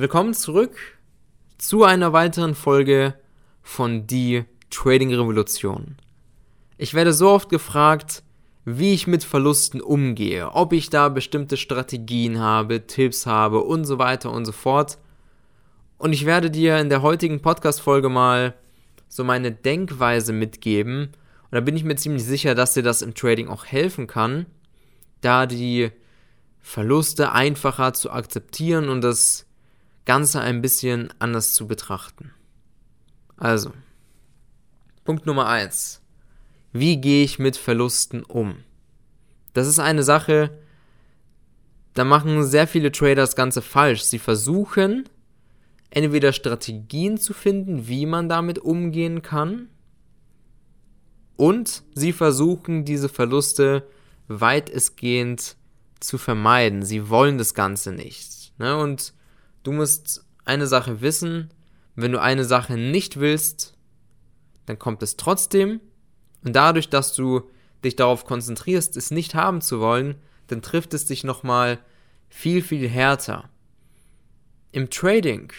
Willkommen zurück zu einer weiteren Folge von Die Trading Revolution. Ich werde so oft gefragt, wie ich mit Verlusten umgehe, ob ich da bestimmte Strategien habe, Tipps habe und so weiter und so fort. Und ich werde dir in der heutigen Podcast-Folge mal so meine Denkweise mitgeben. Und da bin ich mir ziemlich sicher, dass dir das im Trading auch helfen kann, da die Verluste einfacher zu akzeptieren und das Ganze ein bisschen anders zu betrachten. Also, Punkt Nummer eins: Wie gehe ich mit Verlusten um? Das ist eine Sache, da machen sehr viele Trader das Ganze falsch. Sie versuchen entweder Strategien zu finden, wie man damit umgehen kann, und sie versuchen diese Verluste weitestgehend zu vermeiden. Sie wollen das Ganze nicht. Ne? Und Du musst eine Sache wissen, wenn du eine Sache nicht willst, dann kommt es trotzdem. Und dadurch, dass du dich darauf konzentrierst, es nicht haben zu wollen, dann trifft es dich nochmal viel, viel härter. Im Trading,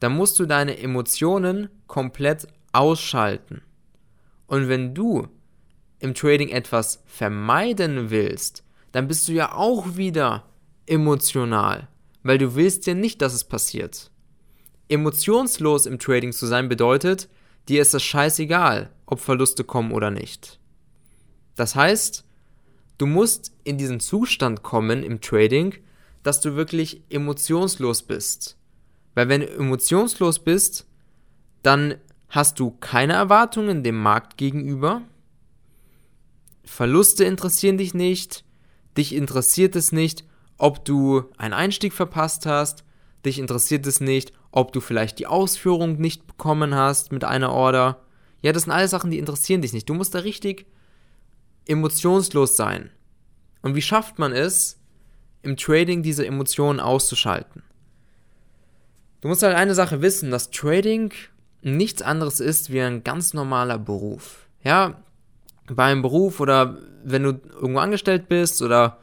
da musst du deine Emotionen komplett ausschalten. Und wenn du im Trading etwas vermeiden willst, dann bist du ja auch wieder emotional weil du willst ja nicht, dass es passiert. Emotionslos im Trading zu sein bedeutet, dir ist es scheißegal, ob Verluste kommen oder nicht. Das heißt, du musst in diesen Zustand kommen im Trading, dass du wirklich emotionslos bist. Weil wenn du emotionslos bist, dann hast du keine Erwartungen dem Markt gegenüber. Verluste interessieren dich nicht, dich interessiert es nicht, ob du einen Einstieg verpasst hast, dich interessiert es nicht, ob du vielleicht die Ausführung nicht bekommen hast mit einer Order. Ja, das sind alles Sachen, die interessieren dich nicht. Du musst da richtig emotionslos sein. Und wie schafft man es, im Trading diese Emotionen auszuschalten? Du musst halt eine Sache wissen, dass Trading nichts anderes ist wie ein ganz normaler Beruf. Ja, beim Beruf oder wenn du irgendwo angestellt bist oder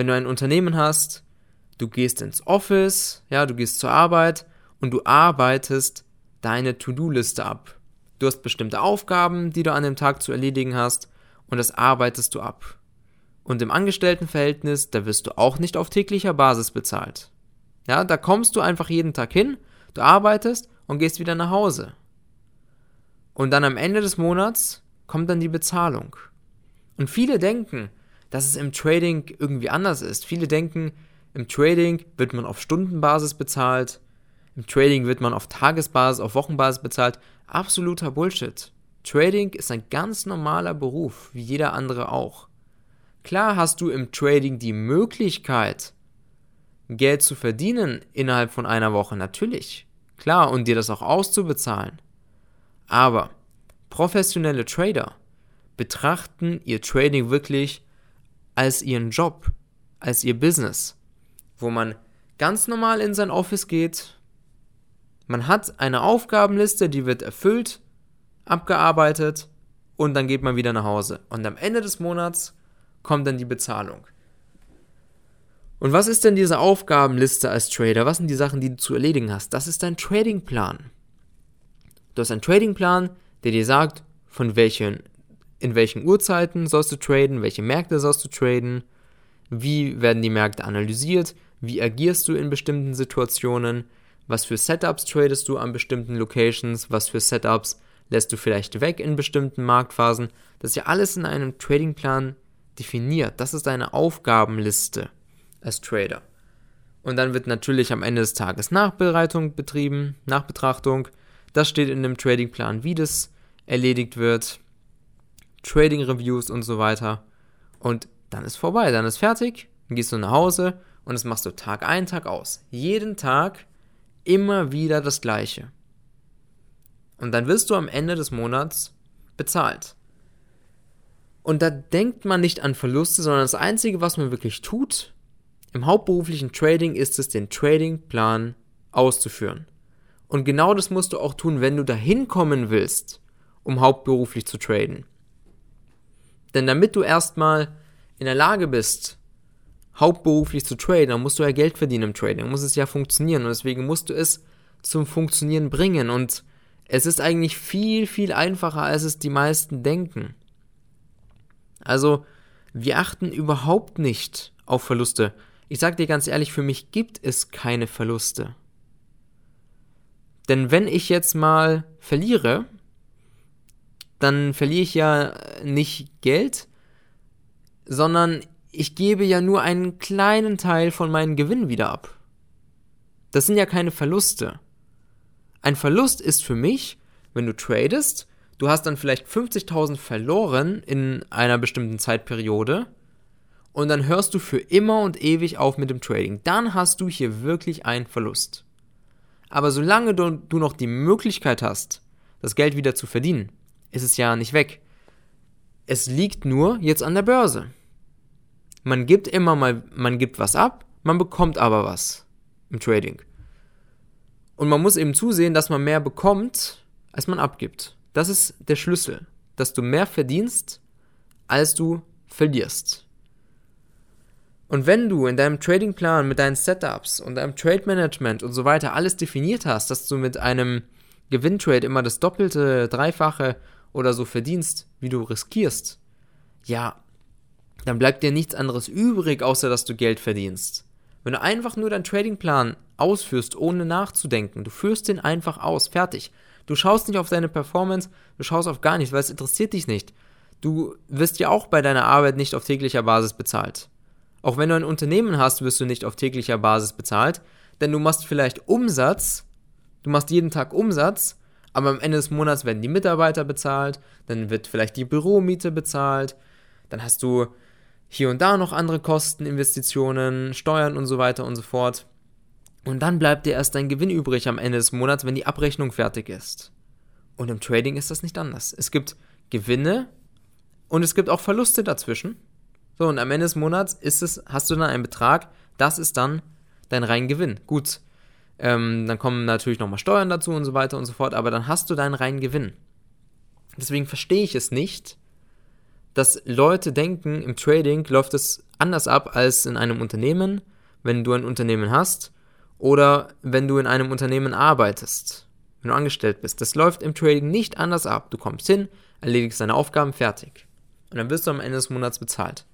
wenn du ein Unternehmen hast, du gehst ins Office, ja, du gehst zur Arbeit und du arbeitest deine To-Do-Liste ab. Du hast bestimmte Aufgaben, die du an dem Tag zu erledigen hast und das arbeitest du ab. Und im Angestelltenverhältnis, da wirst du auch nicht auf täglicher Basis bezahlt. Ja, da kommst du einfach jeden Tag hin, du arbeitest und gehst wieder nach Hause. Und dann am Ende des Monats kommt dann die Bezahlung. Und viele denken, dass es im Trading irgendwie anders ist. Viele denken, im Trading wird man auf Stundenbasis bezahlt, im Trading wird man auf Tagesbasis, auf Wochenbasis bezahlt. Absoluter Bullshit. Trading ist ein ganz normaler Beruf, wie jeder andere auch. Klar hast du im Trading die Möglichkeit, Geld zu verdienen innerhalb von einer Woche, natürlich. Klar, und dir das auch auszubezahlen. Aber professionelle Trader betrachten ihr Trading wirklich als ihren Job, als ihr Business, wo man ganz normal in sein Office geht, man hat eine Aufgabenliste, die wird erfüllt, abgearbeitet und dann geht man wieder nach Hause. Und am Ende des Monats kommt dann die Bezahlung. Und was ist denn diese Aufgabenliste als Trader? Was sind die Sachen, die du zu erledigen hast? Das ist dein Tradingplan. Du hast einen Tradingplan, der dir sagt, von welchen in welchen Uhrzeiten sollst du traden, welche Märkte sollst du traden, wie werden die Märkte analysiert, wie agierst du in bestimmten Situationen, was für Setups tradest du an bestimmten Locations, was für Setups lässt du vielleicht weg in bestimmten Marktphasen. Das ist ja alles in einem Tradingplan definiert. Das ist deine Aufgabenliste als Trader. Und dann wird natürlich am Ende des Tages Nachbereitung betrieben, Nachbetrachtung. Das steht in dem Tradingplan, wie das erledigt wird. Trading Reviews und so weiter. Und dann ist vorbei, dann ist fertig, dann gehst du nach Hause und das machst du Tag ein, Tag aus. Jeden Tag immer wieder das Gleiche. Und dann wirst du am Ende des Monats bezahlt. Und da denkt man nicht an Verluste, sondern das Einzige, was man wirklich tut, im hauptberuflichen Trading ist es, den Tradingplan auszuführen. Und genau das musst du auch tun, wenn du dahin kommen willst, um hauptberuflich zu traden. Denn damit du erstmal in der Lage bist, hauptberuflich zu traden, dann musst du ja Geld verdienen im Trading, muss es ja funktionieren und deswegen musst du es zum Funktionieren bringen und es ist eigentlich viel, viel einfacher, als es die meisten denken. Also, wir achten überhaupt nicht auf Verluste. Ich sag dir ganz ehrlich, für mich gibt es keine Verluste. Denn wenn ich jetzt mal verliere, dann verliere ich ja nicht Geld, sondern ich gebe ja nur einen kleinen Teil von meinem Gewinn wieder ab. Das sind ja keine Verluste. Ein Verlust ist für mich, wenn du tradest, du hast dann vielleicht 50.000 verloren in einer bestimmten Zeitperiode und dann hörst du für immer und ewig auf mit dem Trading. Dann hast du hier wirklich einen Verlust. Aber solange du, du noch die Möglichkeit hast, das Geld wieder zu verdienen, ist es ja nicht weg. Es liegt nur jetzt an der Börse. Man gibt immer mal, man gibt was ab, man bekommt aber was im Trading. Und man muss eben zusehen, dass man mehr bekommt, als man abgibt. Das ist der Schlüssel, dass du mehr verdienst, als du verlierst. Und wenn du in deinem Tradingplan mit deinen Setups und deinem Trade Management und so weiter alles definiert hast, dass du mit einem Gewinntrade immer das Doppelte, Dreifache oder so verdienst, wie du riskierst, ja, dann bleibt dir nichts anderes übrig, außer dass du Geld verdienst. Wenn du einfach nur deinen Tradingplan ausführst, ohne nachzudenken, du führst den einfach aus, fertig. Du schaust nicht auf deine Performance, du schaust auf gar nichts, weil es interessiert dich nicht. Du wirst ja auch bei deiner Arbeit nicht auf täglicher Basis bezahlt. Auch wenn du ein Unternehmen hast, wirst du nicht auf täglicher Basis bezahlt, denn du machst vielleicht Umsatz, du machst jeden Tag Umsatz, aber am Ende des Monats werden die Mitarbeiter bezahlt, dann wird vielleicht die Büromiete bezahlt, dann hast du hier und da noch andere Kosten, Investitionen, Steuern und so weiter und so fort. Und dann bleibt dir erst dein Gewinn übrig am Ende des Monats, wenn die Abrechnung fertig ist. Und im Trading ist das nicht anders. Es gibt Gewinne und es gibt auch Verluste dazwischen. So, und am Ende des Monats ist es, hast du dann einen Betrag, das ist dann dein rein Gewinn. Gut, ähm, dann kommen natürlich nochmal Steuern dazu und so weiter und so fort, aber dann hast du deinen reinen Gewinn. Deswegen verstehe ich es nicht, dass Leute denken, im Trading läuft es anders ab als in einem Unternehmen, wenn du ein Unternehmen hast oder wenn du in einem Unternehmen arbeitest, wenn du angestellt bist. Das läuft im Trading nicht anders ab. Du kommst hin, erledigst deine Aufgaben fertig. Und dann wirst du am Ende des Monats bezahlt.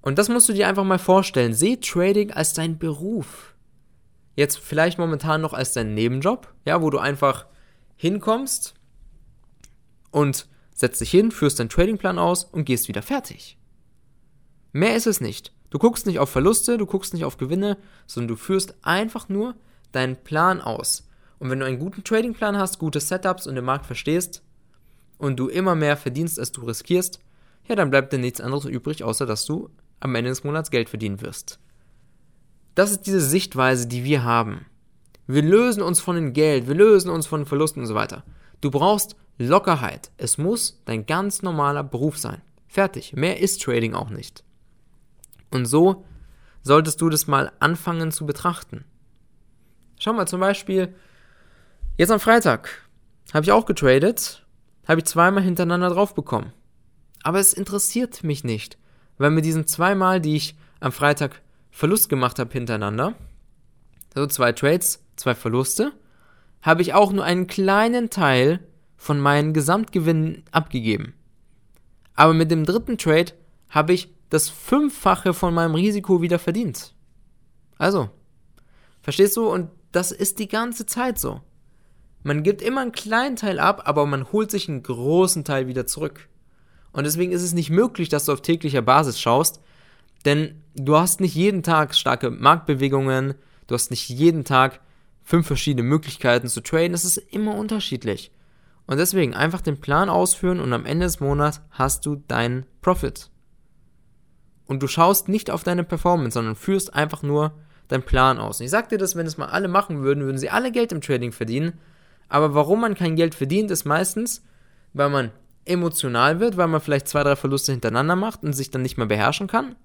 Und das musst du dir einfach mal vorstellen. Seh Trading als dein Beruf. Jetzt vielleicht momentan noch als dein Nebenjob, ja, wo du einfach hinkommst und setzt dich hin, führst deinen Tradingplan aus und gehst wieder fertig. Mehr ist es nicht. Du guckst nicht auf Verluste, du guckst nicht auf Gewinne, sondern du führst einfach nur deinen Plan aus. Und wenn du einen guten Tradingplan hast, gute Setups und den Markt verstehst und du immer mehr verdienst, als du riskierst, ja, dann bleibt dir nichts anderes übrig, außer dass du am Ende des Monats Geld verdienen wirst. Das ist diese Sichtweise, die wir haben. Wir lösen uns von dem Geld, wir lösen uns von Verlusten und so weiter. Du brauchst Lockerheit. Es muss dein ganz normaler Beruf sein. Fertig. Mehr ist Trading auch nicht. Und so solltest du das mal anfangen zu betrachten. Schau mal zum Beispiel, jetzt am Freitag habe ich auch getradet, habe ich zweimal hintereinander drauf bekommen. Aber es interessiert mich nicht, weil mit diesen zweimal, die ich am Freitag Verlust gemacht habe hintereinander, also zwei Trades, zwei Verluste, habe ich auch nur einen kleinen Teil von meinen Gesamtgewinnen abgegeben. Aber mit dem dritten Trade habe ich das Fünffache von meinem Risiko wieder verdient. Also, verstehst du? Und das ist die ganze Zeit so. Man gibt immer einen kleinen Teil ab, aber man holt sich einen großen Teil wieder zurück. Und deswegen ist es nicht möglich, dass du auf täglicher Basis schaust, denn du hast nicht jeden Tag starke Marktbewegungen, du hast nicht jeden Tag fünf verschiedene Möglichkeiten zu traden, es ist immer unterschiedlich. Und deswegen einfach den Plan ausführen und am Ende des Monats hast du deinen Profit. Und du schaust nicht auf deine Performance, sondern führst einfach nur deinen Plan aus. Und ich sag dir das, wenn es mal alle machen würden, würden sie alle Geld im Trading verdienen. Aber warum man kein Geld verdient, ist meistens, weil man emotional wird, weil man vielleicht zwei, drei Verluste hintereinander macht und sich dann nicht mehr beherrschen kann.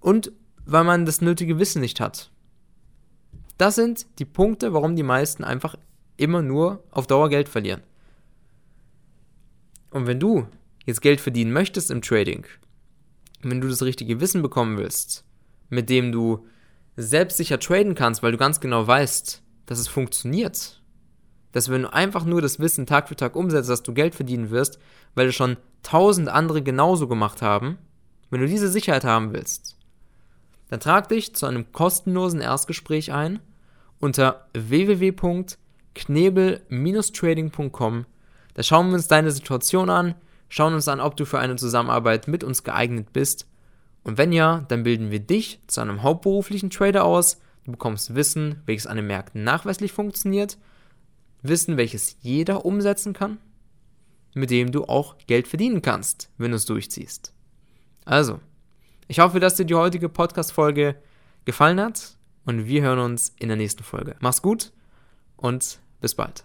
Und weil man das nötige Wissen nicht hat. Das sind die Punkte, warum die meisten einfach immer nur auf Dauer Geld verlieren. Und wenn du jetzt Geld verdienen möchtest im Trading, wenn du das richtige Wissen bekommen willst, mit dem du selbstsicher traden kannst, weil du ganz genau weißt, dass es funktioniert. Dass wenn du einfach nur das Wissen Tag für Tag umsetzt, dass du Geld verdienen wirst, weil du schon tausend andere genauso gemacht haben, wenn du diese Sicherheit haben willst, dann trag dich zu einem kostenlosen Erstgespräch ein unter www.knebel-trading.com. Da schauen wir uns deine Situation an, schauen uns an, ob du für eine Zusammenarbeit mit uns geeignet bist. Und wenn ja, dann bilden wir dich zu einem hauptberuflichen Trader aus. Du bekommst Wissen, welches an den Märkten nachweislich funktioniert, Wissen, welches jeder umsetzen kann, mit dem du auch Geld verdienen kannst, wenn du es durchziehst. Also, ich hoffe, dass dir die heutige Podcast-Folge gefallen hat und wir hören uns in der nächsten Folge. Mach's gut und bis bald.